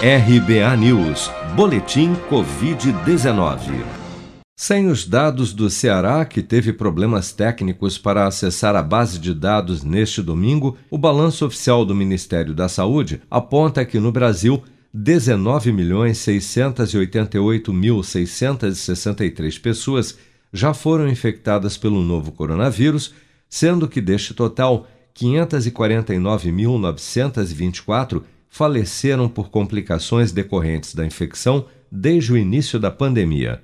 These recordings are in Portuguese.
RBA News, Boletim Covid-19. Sem os dados do Ceará, que teve problemas técnicos para acessar a base de dados neste domingo, o balanço oficial do Ministério da Saúde aponta que no Brasil 19.688.663 pessoas já foram infectadas pelo novo coronavírus, sendo que deste total, 549.924 faleceram por complicações decorrentes da infecção desde o início da pandemia.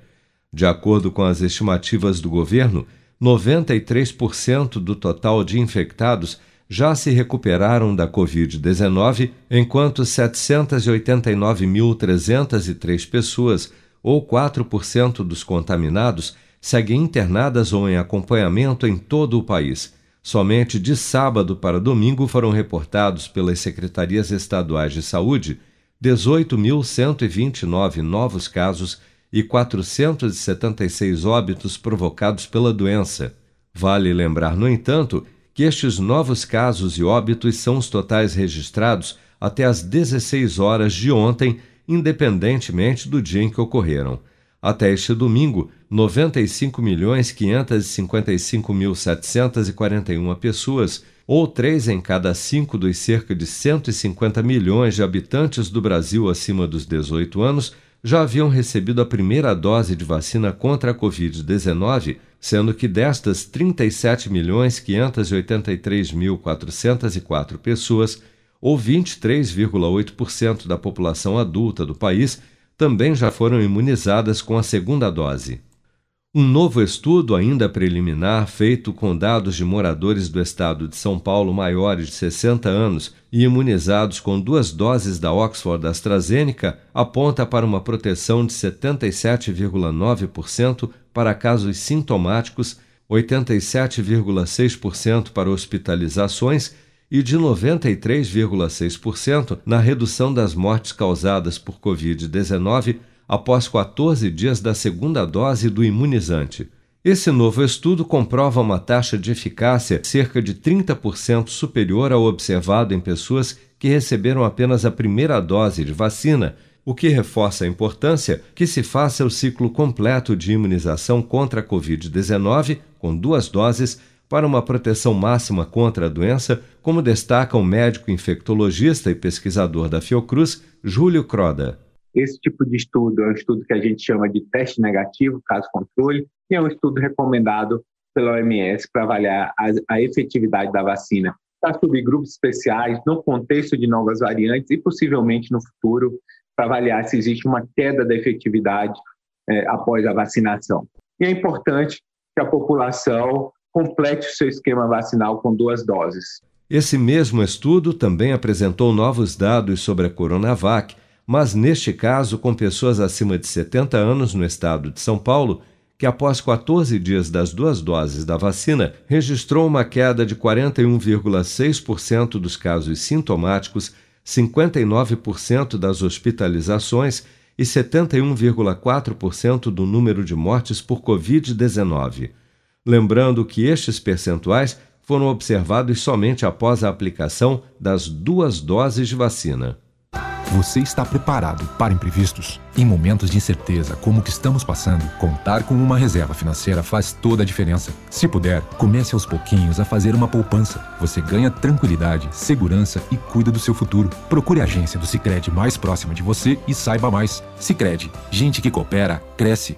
De acordo com as estimativas do governo, 93% do total de infectados já se recuperaram da Covid-19, enquanto 789.303 pessoas, ou 4% dos contaminados, seguem internadas ou em acompanhamento em todo o país. Somente de sábado para domingo foram reportados pelas secretarias estaduais de saúde 18.129 novos casos e 476 óbitos provocados pela doença. Vale lembrar, no entanto, que estes novos casos e óbitos são os totais registrados até às 16 horas de ontem, independentemente do dia em que ocorreram. Até este domingo, 95.555.741 pessoas, ou três em cada cinco dos cerca de 150 milhões de habitantes do Brasil acima dos 18 anos, já haviam recebido a primeira dose de vacina contra a Covid-19, sendo que destas 37.583.404 pessoas, ou 23,8% da população adulta do país, também já foram imunizadas com a segunda dose. Um novo estudo, ainda preliminar, feito com dados de moradores do estado de São Paulo maiores de 60 anos e imunizados com duas doses da Oxford AstraZeneca, aponta para uma proteção de 77,9% para casos sintomáticos, 87,6% para hospitalizações e de 93,6% na redução das mortes causadas por Covid-19 após 14 dias da segunda dose do imunizante. Esse novo estudo comprova uma taxa de eficácia cerca de 30% superior ao observado em pessoas que receberam apenas a primeira dose de vacina, o que reforça a importância que se faça o ciclo completo de imunização contra a Covid-19, com duas doses, para uma proteção máxima contra a doença, como destaca o médico infectologista e pesquisador da Fiocruz, Júlio Croda. Esse tipo de estudo é um estudo que a gente chama de teste negativo, caso controle, e é um estudo recomendado pela OMS para avaliar a, a efetividade da vacina para subgrupos especiais, no contexto de novas variantes e possivelmente no futuro, para avaliar se existe uma queda da efetividade é, após a vacinação. E é importante que a população complete o seu esquema vacinal com duas doses. Esse mesmo estudo também apresentou novos dados sobre a Coronavac, mas neste caso com pessoas acima de 70 anos no estado de São Paulo, que após 14 dias das duas doses da vacina registrou uma queda de 41,6% dos casos sintomáticos, 59% das hospitalizações e 71,4% do número de mortes por Covid-19 lembrando que estes percentuais foram observados somente após a aplicação das duas doses de vacina. Você está preparado para imprevistos? Em momentos de incerteza como o que estamos passando, contar com uma reserva financeira faz toda a diferença. Se puder, comece aos pouquinhos a fazer uma poupança. Você ganha tranquilidade, segurança e cuida do seu futuro. Procure a agência do Sicredi mais próxima de você e saiba mais. Sicredi, gente que coopera cresce